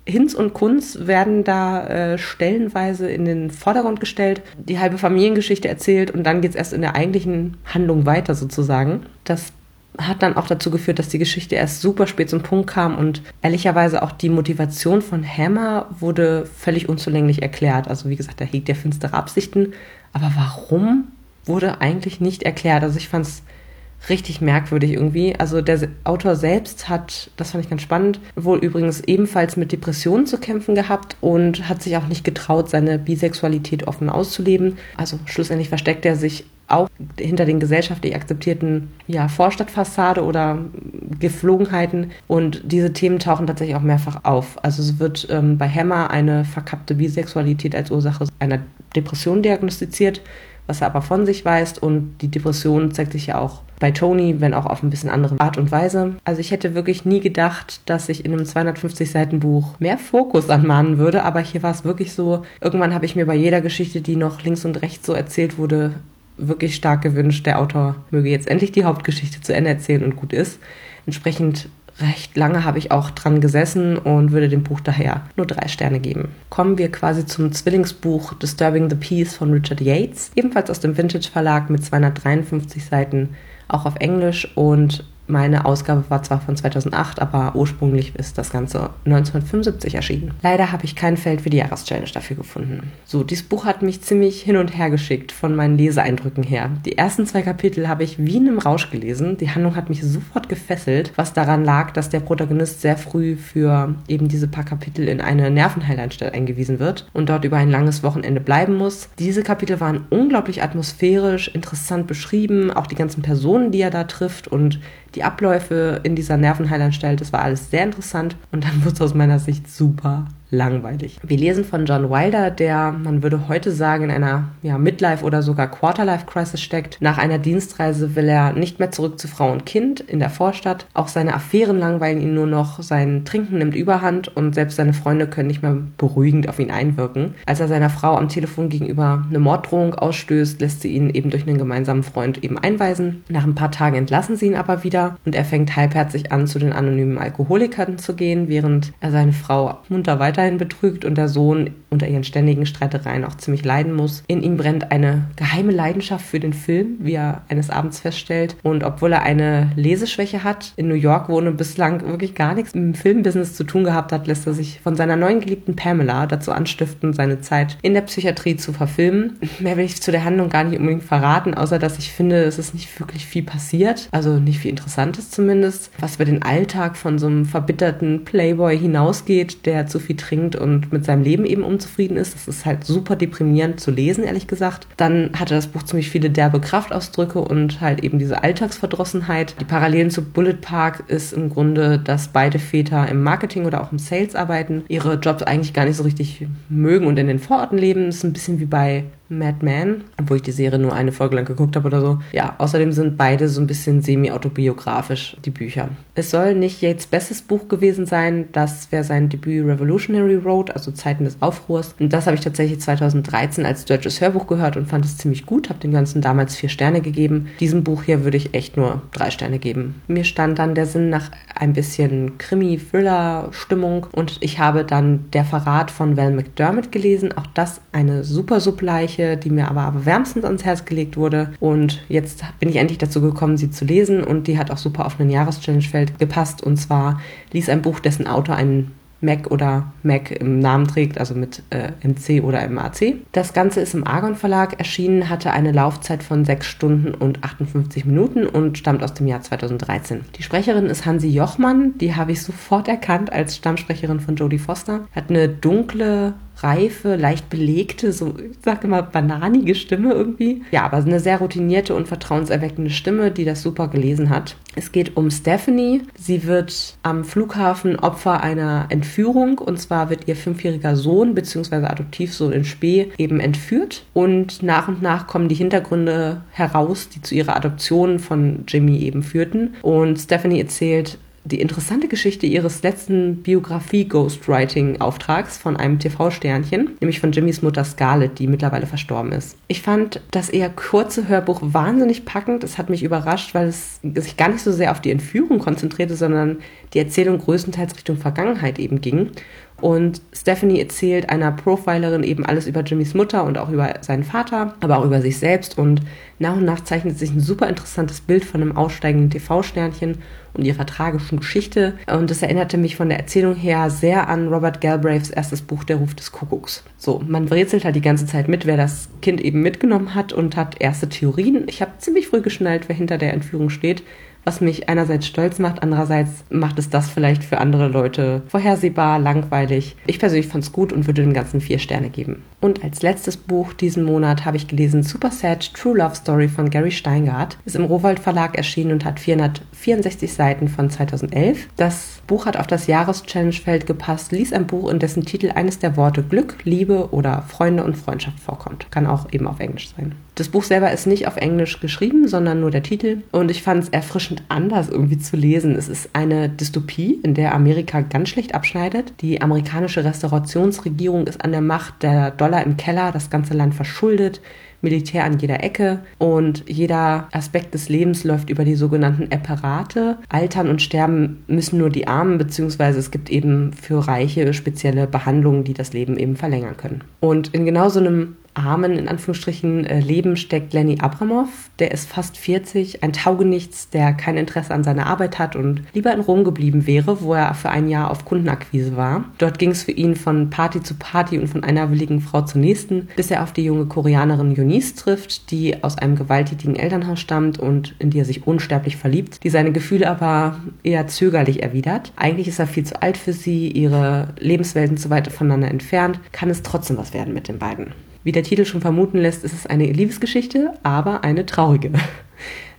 Hinz und Kunz werden da äh, stellenweise in den Vordergrund gestellt, die halbe Familiengeschichte erzählt und dann geht es erst in der eigentlichen Handlung weiter sozusagen. Das hat dann auch dazu geführt, dass die Geschichte erst super spät zum Punkt kam und ehrlicherweise auch die Motivation von Hammer wurde völlig unzulänglich erklärt. Also wie gesagt, da hegt er finstere Absichten, aber warum wurde eigentlich nicht erklärt? Also ich fand es richtig merkwürdig irgendwie. Also der Autor selbst hat, das fand ich ganz spannend, wohl übrigens ebenfalls mit Depressionen zu kämpfen gehabt und hat sich auch nicht getraut, seine Bisexualität offen auszuleben. Also schlussendlich versteckt er sich auch hinter den gesellschaftlich akzeptierten ja, Vorstadtfassade oder Geflogenheiten. Und diese Themen tauchen tatsächlich auch mehrfach auf. Also es wird ähm, bei Hammer eine verkappte Bisexualität als Ursache einer Depression diagnostiziert, was er aber von sich weist. Und die Depression zeigt sich ja auch bei Tony, wenn auch auf ein bisschen andere Art und Weise. Also ich hätte wirklich nie gedacht, dass ich in einem 250 Seiten Buch mehr Fokus anmahnen würde, aber hier war es wirklich so, irgendwann habe ich mir bei jeder Geschichte, die noch links und rechts so erzählt wurde, wirklich stark gewünscht, der Autor möge jetzt endlich die Hauptgeschichte zu Ende erzählen und gut ist. Entsprechend recht lange habe ich auch dran gesessen und würde dem Buch daher nur drei Sterne geben. Kommen wir quasi zum Zwillingsbuch Disturbing the Peace von Richard Yates, ebenfalls aus dem Vintage Verlag mit 253 Seiten, auch auf Englisch und meine Ausgabe war zwar von 2008, aber ursprünglich ist das Ganze 1975 erschienen. Leider habe ich kein Feld für die Jahreschallenge dafür gefunden. So, dieses Buch hat mich ziemlich hin und her geschickt von meinen Leseeindrücken her. Die ersten zwei Kapitel habe ich wie in einem Rausch gelesen. Die Handlung hat mich sofort gefesselt, was daran lag, dass der Protagonist sehr früh für eben diese paar Kapitel in eine Nervenheilanstalt eingewiesen wird und dort über ein langes Wochenende bleiben muss. Diese Kapitel waren unglaublich atmosphärisch, interessant beschrieben, auch die ganzen Personen, die er da trifft und die Abläufe in dieser Nervenheilanstalt, das war alles sehr interessant und dann wurde es aus meiner Sicht super langweilig. Wir lesen von John Wilder, der, man würde heute sagen, in einer ja, Midlife- oder sogar Quarterlife-Crisis steckt. Nach einer Dienstreise will er nicht mehr zurück zu Frau und Kind in der Vorstadt. Auch seine Affären langweilen ihn nur noch, sein Trinken nimmt überhand und selbst seine Freunde können nicht mehr beruhigend auf ihn einwirken. Als er seiner Frau am Telefon gegenüber eine Morddrohung ausstößt, lässt sie ihn eben durch einen gemeinsamen Freund eben einweisen. Nach ein paar Tagen entlassen sie ihn aber wieder und er fängt halbherzig an, zu den anonymen Alkoholikern zu gehen, während er seine Frau munter weiter weiterhin betrügt und der Sohn unter ihren ständigen Streitereien auch ziemlich leiden muss. In ihm brennt eine geheime Leidenschaft für den Film, wie er eines Abends feststellt. Und obwohl er eine Leseschwäche hat, in New York wohne und bislang wirklich gar nichts im Filmbusiness zu tun gehabt hat, lässt er sich von seiner neuen geliebten Pamela dazu anstiften, seine Zeit in der Psychiatrie zu verfilmen. Mehr will ich zu der Handlung gar nicht unbedingt verraten, außer dass ich finde, es ist nicht wirklich viel passiert. Also nicht viel Interessantes zumindest. Was über den Alltag von so einem verbitterten Playboy hinausgeht, der zu viel trinkt und mit seinem Leben eben unzufrieden ist. Das ist halt super deprimierend zu lesen, ehrlich gesagt. Dann hatte das Buch ziemlich viele derbe Kraftausdrücke und halt eben diese Alltagsverdrossenheit. Die Parallelen zu Bullet Park ist im Grunde, dass beide Väter im Marketing oder auch im Sales arbeiten, ihre Jobs eigentlich gar nicht so richtig mögen und in den Vororten leben. Das ist ein bisschen wie bei Mad Men, obwohl ich die Serie nur eine Folge lang geguckt habe oder so. Ja, außerdem sind beide so ein bisschen semi-autobiografisch, die Bücher. Es soll nicht Yates bestes Buch gewesen sein, das wäre sein Debüt Revolutionary Road, also Zeiten des Aufruhrs. Und das habe ich tatsächlich 2013 als deutsches Hörbuch gehört und fand es ziemlich gut, habe dem Ganzen damals vier Sterne gegeben. Diesem Buch hier würde ich echt nur drei Sterne geben. Mir stand dann der Sinn nach ein bisschen Krimi-Thriller-Stimmung und ich habe dann Der Verrat von Val McDermott gelesen. Auch das eine super Suppleiche Bereiche, die mir aber, aber wärmstens ans Herz gelegt wurde. Und jetzt bin ich endlich dazu gekommen, sie zu lesen und die hat auch super auf einen Jahreschallenge-Feld gepasst. Und zwar lies ein Buch, dessen Autor einen Mac oder Mac im Namen trägt, also mit äh, MC oder MAC. Das Ganze ist im Argon Verlag erschienen, hatte eine Laufzeit von 6 Stunden und 58 Minuten und stammt aus dem Jahr 2013. Die Sprecherin ist Hansi Jochmann, die habe ich sofort erkannt als Stammsprecherin von Jodie Foster. Hat eine dunkle reife, leicht belegte, so, ich sag immer, bananige Stimme irgendwie. Ja, aber eine sehr routinierte und vertrauenserweckende Stimme, die das super gelesen hat. Es geht um Stephanie. Sie wird am Flughafen Opfer einer Entführung und zwar wird ihr fünfjähriger Sohn bzw. Adoptivsohn in Spee eben entführt und nach und nach kommen die Hintergründe heraus, die zu ihrer Adoption von Jimmy eben führten. Und Stephanie erzählt die interessante Geschichte ihres letzten Biografie-Ghostwriting-Auftrags von einem TV-Sternchen, nämlich von Jimmys Mutter Scarlett, die mittlerweile verstorben ist. Ich fand das eher kurze Hörbuch wahnsinnig packend. Es hat mich überrascht, weil es sich gar nicht so sehr auf die Entführung konzentrierte, sondern die Erzählung größtenteils Richtung Vergangenheit eben ging. Und Stephanie erzählt einer Profilerin eben alles über Jimmys Mutter und auch über seinen Vater, aber auch über sich selbst. Und nach und nach zeichnet sich ein super interessantes Bild von einem aussteigenden TV-Sternchen und ihrer tragischen Geschichte. Und das erinnerte mich von der Erzählung her sehr an Robert Galbraiths erstes Buch Der Ruf des Kuckucks. So, man rätselt halt die ganze Zeit mit, wer das Kind eben mitgenommen hat und hat erste Theorien. Ich habe ziemlich früh geschnallt, wer hinter der Entführung steht was mich einerseits stolz macht, andererseits macht es das vielleicht für andere Leute vorhersehbar, langweilig. Ich persönlich fand es gut und würde dem Ganzen vier Sterne geben. Und als letztes Buch diesen Monat habe ich gelesen Super Sad True Love Story von Gary Steingart. Ist im Rowold Verlag erschienen und hat 464 Seiten von 2011. Das Buch hat auf das Jahreschallenge-Feld gepasst, ließ ein Buch, in dessen Titel eines der Worte Glück, Liebe oder Freunde und Freundschaft vorkommt. Kann auch eben auf Englisch sein. Das Buch selber ist nicht auf Englisch geschrieben, sondern nur der Titel. Und ich fand es erfrischend anders irgendwie zu lesen. Es ist eine Dystopie, in der Amerika ganz schlecht abschneidet. Die amerikanische Restaurationsregierung ist an der Macht, der Dollar im Keller, das ganze Land verschuldet. Militär an jeder Ecke und jeder Aspekt des Lebens läuft über die sogenannten Apparate. Altern und sterben müssen nur die Armen, beziehungsweise es gibt eben für Reiche spezielle Behandlungen, die das Leben eben verlängern können. Und in genau so einem armen, in Anführungsstrichen, äh, Leben steckt Lenny Abramov. Der ist fast 40, ein Taugenichts, der kein Interesse an seiner Arbeit hat und lieber in Rom geblieben wäre, wo er für ein Jahr auf Kundenakquise war. Dort ging es für ihn von Party zu Party und von einer willigen Frau zur nächsten, bis er auf die junge Koreanerin Eunice trifft, die aus einem gewalttätigen Elternhaus stammt und in die er sich unsterblich verliebt, die seine Gefühle aber eher zögerlich erwidert. Eigentlich ist er viel zu alt für sie, ihre Lebenswelten zu weit voneinander entfernt, kann es trotzdem was werden mit den beiden. Wie der Titel schon vermuten lässt, ist es eine Liebesgeschichte, aber eine traurige.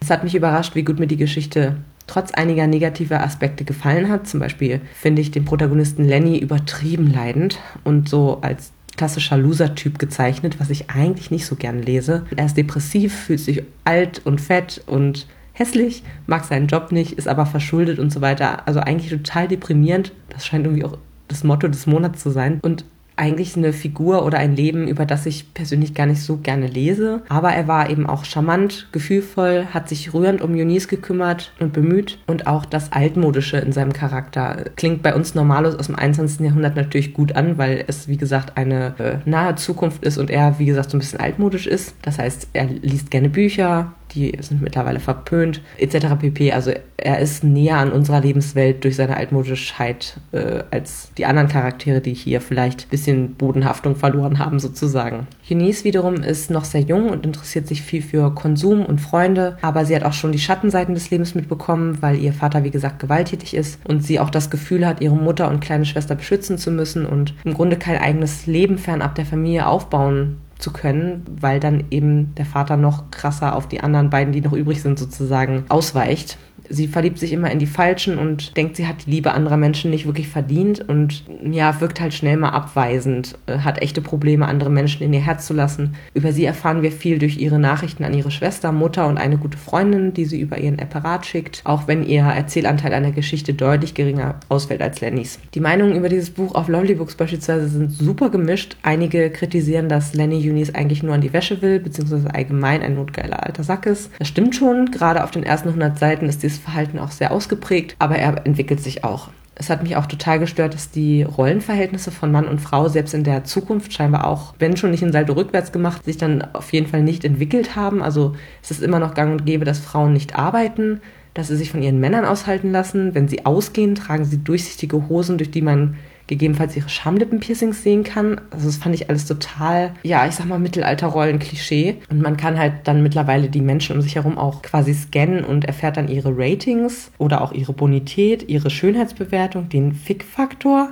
Es hat mich überrascht, wie gut mir die Geschichte trotz einiger negativer Aspekte gefallen hat. Zum Beispiel finde ich den Protagonisten Lenny übertrieben leidend und so als klassischer Loser-Typ gezeichnet, was ich eigentlich nicht so gern lese. Er ist depressiv, fühlt sich alt und fett und hässlich, mag seinen Job nicht, ist aber verschuldet und so weiter. Also eigentlich total deprimierend. Das scheint irgendwie auch das Motto des Monats zu sein. Und eigentlich eine Figur oder ein Leben, über das ich persönlich gar nicht so gerne lese. Aber er war eben auch charmant, gefühlvoll, hat sich rührend um Eunice gekümmert und bemüht. Und auch das Altmodische in seinem Charakter klingt bei uns Normalos aus dem 21. Jahrhundert natürlich gut an, weil es, wie gesagt, eine äh, nahe Zukunft ist und er, wie gesagt, so ein bisschen altmodisch ist. Das heißt, er liest gerne Bücher, die sind mittlerweile verpönt, etc. pp. Also er ist näher an unserer Lebenswelt durch seine Altmodischheit äh, als die anderen Charaktere, die hier vielleicht ein bisschen Bodenhaftung verloren haben, sozusagen. Eunice wiederum ist noch sehr jung und interessiert sich viel für Konsum und Freunde, aber sie hat auch schon die Schattenseiten des Lebens mitbekommen, weil ihr Vater, wie gesagt, gewalttätig ist und sie auch das Gefühl hat, ihre Mutter und kleine Schwester beschützen zu müssen und im Grunde kein eigenes Leben fernab der Familie aufbauen zu können, weil dann eben der Vater noch krasser auf die anderen beiden, die noch übrig sind, sozusagen ausweicht sie verliebt sich immer in die Falschen und denkt, sie hat die Liebe anderer Menschen nicht wirklich verdient und ja, wirkt halt schnell mal abweisend, äh, hat echte Probleme, andere Menschen in ihr Herz zu lassen. Über sie erfahren wir viel durch ihre Nachrichten an ihre Schwester, Mutter und eine gute Freundin, die sie über ihren Apparat schickt, auch wenn ihr Erzählanteil einer Geschichte deutlich geringer ausfällt als Lennys. Die Meinungen über dieses Buch auf Lovely Books beispielsweise sind super gemischt. Einige kritisieren, dass Lenny Eunice eigentlich nur an die Wäsche will, beziehungsweise allgemein ein notgeiler alter Sack ist. Das stimmt schon, gerade auf den ersten 100 Seiten ist dieses dieses Verhalten auch sehr ausgeprägt, aber er entwickelt sich auch. Es hat mich auch total gestört, dass die Rollenverhältnisse von Mann und Frau selbst in der Zukunft scheinbar auch, wenn schon nicht in Salto rückwärts gemacht, sich dann auf jeden Fall nicht entwickelt haben. Also es ist immer noch gang und gäbe, dass Frauen nicht arbeiten, dass sie sich von ihren Männern aushalten lassen. Wenn sie ausgehen, tragen sie durchsichtige Hosen, durch die man gegebenenfalls ihre Schamlippenpiercings sehen kann. Also das fand ich alles total, ja, ich sag mal Mittelalterrollen-Klischee. Und man kann halt dann mittlerweile die Menschen um sich herum auch quasi scannen und erfährt dann ihre Ratings oder auch ihre Bonität, ihre Schönheitsbewertung, den Fick-Faktor.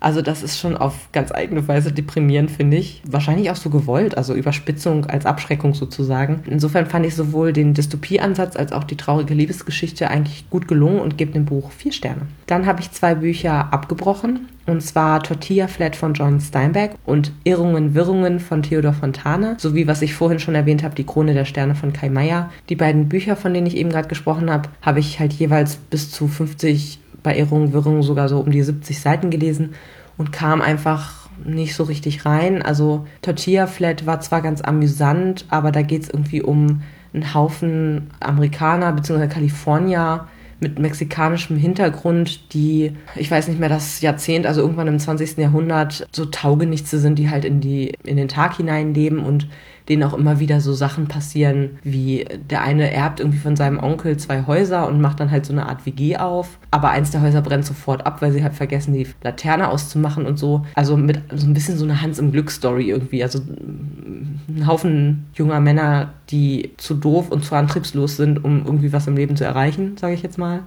Also das ist schon auf ganz eigene Weise deprimierend, finde ich. Wahrscheinlich auch so gewollt, also Überspitzung als Abschreckung sozusagen. Insofern fand ich sowohl den Dystopieansatz als auch die traurige Liebesgeschichte eigentlich gut gelungen und gebe dem Buch vier Sterne. Dann habe ich zwei Bücher abgebrochen. Und zwar Tortilla Flat von John Steinbeck und Irrungen, Wirrungen von Theodor Fontane, sowie, was ich vorhin schon erwähnt habe, die Krone der Sterne von Kai Meier. Die beiden Bücher, von denen ich eben gerade gesprochen habe, habe ich halt jeweils bis zu 50 bei Irrungen, Wirrungen sogar so um die 70 Seiten gelesen und kam einfach nicht so richtig rein. Also Tortilla Flat war zwar ganz amüsant, aber da geht es irgendwie um einen Haufen Amerikaner bzw. Kalifornier mit mexikanischem Hintergrund, die, ich weiß nicht mehr, das Jahrzehnt, also irgendwann im 20. Jahrhundert, so Taugenichtse sind, die halt in, die, in den Tag hinein leben und denen auch immer wieder so Sachen passieren, wie der eine erbt irgendwie von seinem Onkel zwei Häuser und macht dann halt so eine Art WG auf. Aber eins der Häuser brennt sofort ab, weil sie halt vergessen, die Laterne auszumachen und so. Also mit so ein bisschen so eine Hans im Glück-Story irgendwie. Also ein Haufen junger Männer, die zu doof und zu antriebslos sind, um irgendwie was im Leben zu erreichen, sage ich jetzt mal.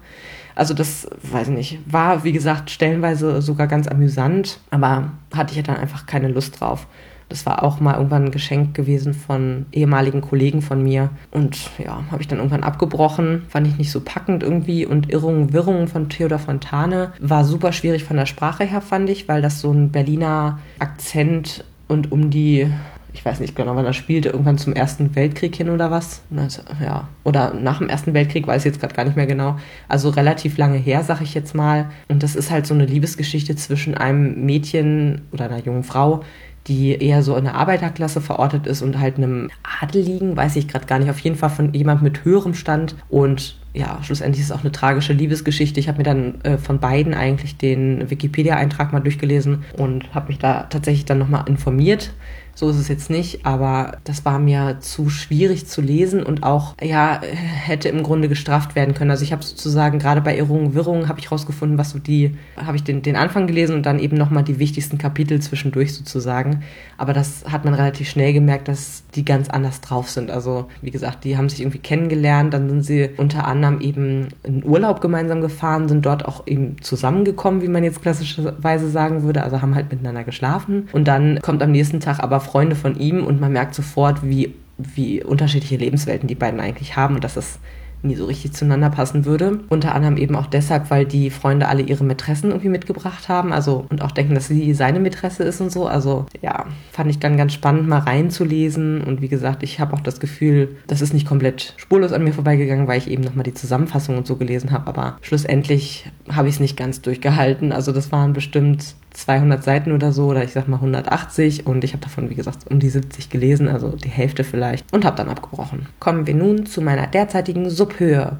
Also das, weiß ich nicht, war wie gesagt stellenweise sogar ganz amüsant, aber hatte ich ja dann einfach keine Lust drauf. Das war auch mal irgendwann ein Geschenk gewesen von ehemaligen Kollegen von mir. Und ja, habe ich dann irgendwann abgebrochen. Fand ich nicht so packend irgendwie. Und Irrungen, Wirrungen von Theodor Fontane war super schwierig von der Sprache her, fand ich, weil das so ein Berliner Akzent und um die ich weiß nicht genau, wann er spielte, irgendwann zum Ersten Weltkrieg hin oder was. Also, ja, oder nach dem Ersten Weltkrieg, weiß ich jetzt gerade gar nicht mehr genau. Also relativ lange her, sag ich jetzt mal. Und das ist halt so eine Liebesgeschichte zwischen einem Mädchen oder einer jungen Frau, die eher so in der Arbeiterklasse verortet ist und halt einem Adeligen, weiß ich gerade gar nicht, auf jeden Fall von jemand mit höherem Stand. Und ja, schlussendlich ist es auch eine tragische Liebesgeschichte. Ich habe mir dann äh, von beiden eigentlich den Wikipedia-Eintrag mal durchgelesen und habe mich da tatsächlich dann nochmal informiert so ist es jetzt nicht, aber das war mir zu schwierig zu lesen und auch, ja, hätte im Grunde gestraft werden können. Also ich habe sozusagen gerade bei Irrungen, Wirrungen habe ich rausgefunden, was so die, habe ich den, den Anfang gelesen und dann eben nochmal die wichtigsten Kapitel zwischendurch sozusagen. Aber das hat man relativ schnell gemerkt, dass die ganz anders drauf sind. Also wie gesagt, die haben sich irgendwie kennengelernt, dann sind sie unter anderem eben in Urlaub gemeinsam gefahren, sind dort auch eben zusammengekommen, wie man jetzt klassischerweise sagen würde, also haben halt miteinander geschlafen und dann kommt am nächsten Tag aber Freunde von ihm und man merkt sofort, wie, wie unterschiedliche Lebenswelten die beiden eigentlich haben und dass das nie so richtig zueinander passen würde. Unter anderem eben auch deshalb, weil die Freunde alle ihre Mätressen irgendwie mitgebracht haben, also und auch denken, dass sie seine Mätresse ist und so. Also ja, fand ich dann ganz spannend, mal reinzulesen. Und wie gesagt, ich habe auch das Gefühl, das ist nicht komplett spurlos an mir vorbeigegangen, weil ich eben nochmal die Zusammenfassung und so gelesen habe. Aber schlussendlich habe ich es nicht ganz durchgehalten. Also das waren bestimmt 200 Seiten oder so, oder ich sag mal 180 und ich habe davon, wie gesagt, um die 70 gelesen, also die Hälfte vielleicht, und habe dann abgebrochen. Kommen wir nun zu meiner derzeitigen Subhöhe.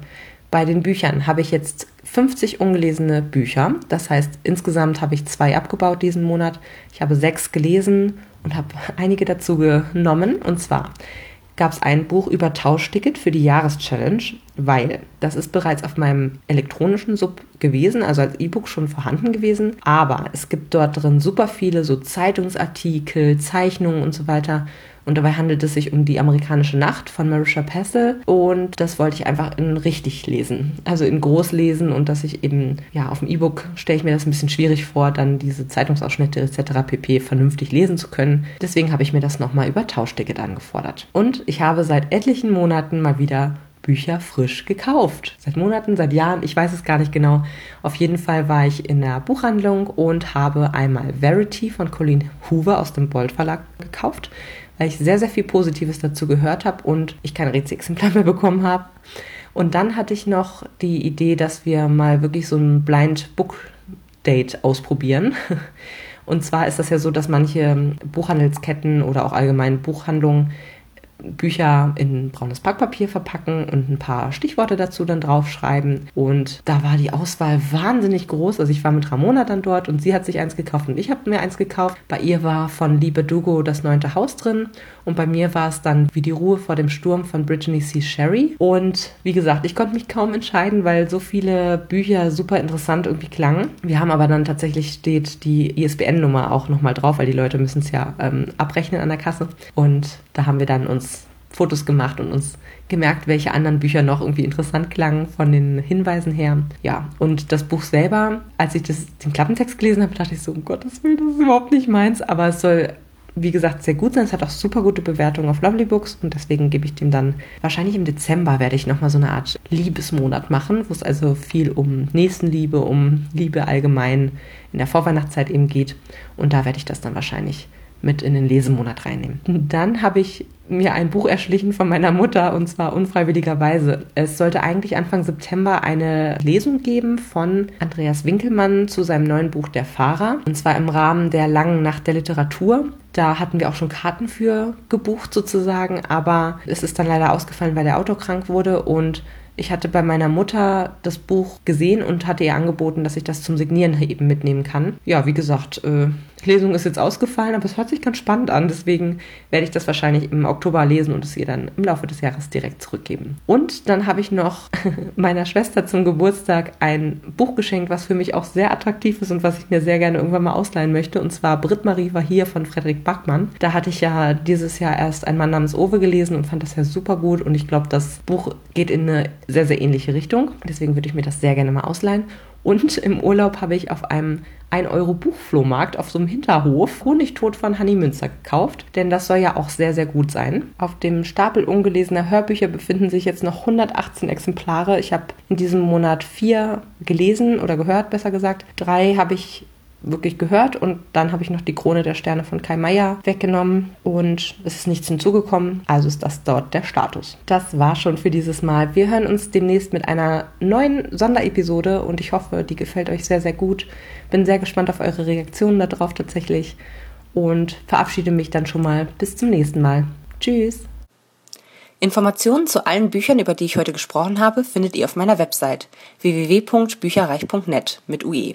Bei den Büchern habe ich jetzt 50 ungelesene Bücher. Das heißt, insgesamt habe ich zwei abgebaut diesen Monat. Ich habe sechs gelesen und habe einige dazu genommen. Und zwar gab es ein Buch über Tauschticket für die Jahreschallenge, weil das ist bereits auf meinem elektronischen Sub gewesen, also als E-Book schon vorhanden gewesen. Aber es gibt dort drin super viele so Zeitungsartikel, Zeichnungen und so weiter. Und dabei handelt es sich um die amerikanische Nacht von Marisha Pessel. Und das wollte ich einfach in richtig lesen. Also in groß lesen und dass ich eben, ja, auf dem E-Book stelle ich mir das ein bisschen schwierig vor, dann diese Zeitungsausschnitte etc. pp. vernünftig lesen zu können. Deswegen habe ich mir das nochmal über Tauschticket angefordert. Und ich habe seit etlichen Monaten mal wieder Bücher frisch gekauft. Seit Monaten, seit Jahren, ich weiß es gar nicht genau. Auf jeden Fall war ich in der Buchhandlung und habe einmal Verity von Colleen Hoover aus dem Bold Verlag gekauft weil ich sehr, sehr viel Positives dazu gehört habe und ich kein Rätselexemplar mehr bekommen habe. Und dann hatte ich noch die Idee, dass wir mal wirklich so ein Blind Book Date ausprobieren. Und zwar ist das ja so, dass manche Buchhandelsketten oder auch allgemein Buchhandlungen Bücher in braunes Packpapier verpacken und ein paar Stichworte dazu dann draufschreiben. Und da war die Auswahl wahnsinnig groß. Also ich war mit Ramona dann dort und sie hat sich eins gekauft und ich habe mir eins gekauft. Bei ihr war von Liebe Dugo das neunte Haus drin und bei mir war es dann Wie die Ruhe vor dem Sturm von Brittany C. Sherry. Und wie gesagt, ich konnte mich kaum entscheiden, weil so viele Bücher super interessant irgendwie klangen. Wir haben aber dann tatsächlich steht die ISBN-Nummer auch nochmal drauf, weil die Leute müssen es ja ähm, abrechnen an der Kasse. Und da haben wir dann uns Fotos gemacht und uns gemerkt, welche anderen Bücher noch irgendwie interessant klangen von den Hinweisen her. Ja, und das Buch selber, als ich das, den Klappentext gelesen habe, dachte ich so, um Gottes Willen, das ist überhaupt nicht meins, aber es soll wie gesagt, sehr gut sein. Es hat auch super gute Bewertungen auf Lovely Books und deswegen gebe ich dem dann wahrscheinlich im Dezember werde ich nochmal so eine Art Liebesmonat machen, wo es also viel um Nächstenliebe, um Liebe allgemein in der Vorweihnachtszeit eben geht. Und da werde ich das dann wahrscheinlich mit in den Lesemonat reinnehmen. Dann habe ich mir ein Buch erschlichen von meiner Mutter und zwar unfreiwilligerweise. Es sollte eigentlich Anfang September eine Lesung geben von Andreas Winkelmann zu seinem neuen Buch Der Fahrer und zwar im Rahmen der langen Nacht der Literatur. Da hatten wir auch schon Karten für gebucht sozusagen, aber es ist dann leider ausgefallen, weil der Autor krank wurde und ich hatte bei meiner Mutter das Buch gesehen und hatte ihr angeboten, dass ich das zum Signieren eben mitnehmen kann. Ja, wie gesagt, äh, Lesung ist jetzt ausgefallen, aber es hört sich ganz spannend an. Deswegen werde ich das wahrscheinlich im Oktober lesen und es ihr dann im Laufe des Jahres direkt zurückgeben. Und dann habe ich noch meiner Schwester zum Geburtstag ein Buch geschenkt, was für mich auch sehr attraktiv ist und was ich mir sehr gerne irgendwann mal ausleihen möchte. Und zwar Britt Marie war hier von Frederik Bachmann. Da hatte ich ja dieses Jahr erst ein Mann namens Owe gelesen und fand das ja super gut. Und ich glaube, das Buch geht in eine sehr, sehr ähnliche Richtung. Deswegen würde ich mir das sehr gerne mal ausleihen. Und im Urlaub habe ich auf einem 1-Euro-Buchflohmarkt auf so einem Hinterhof Honigtod von Hanni Münzer gekauft, denn das soll ja auch sehr, sehr gut sein. Auf dem Stapel ungelesener Hörbücher befinden sich jetzt noch 118 Exemplare. Ich habe in diesem Monat vier gelesen oder gehört, besser gesagt. Drei habe ich wirklich gehört und dann habe ich noch die Krone der Sterne von Kai Meier weggenommen und es ist nichts hinzugekommen, also ist das dort der Status. Das war schon für dieses Mal. Wir hören uns demnächst mit einer neuen Sonderepisode und ich hoffe, die gefällt euch sehr, sehr gut. Bin sehr gespannt auf eure Reaktionen darauf tatsächlich und verabschiede mich dann schon mal bis zum nächsten Mal. Tschüss! Informationen zu allen Büchern, über die ich heute gesprochen habe, findet ihr auf meiner Website www.bücherreich.net mit UE.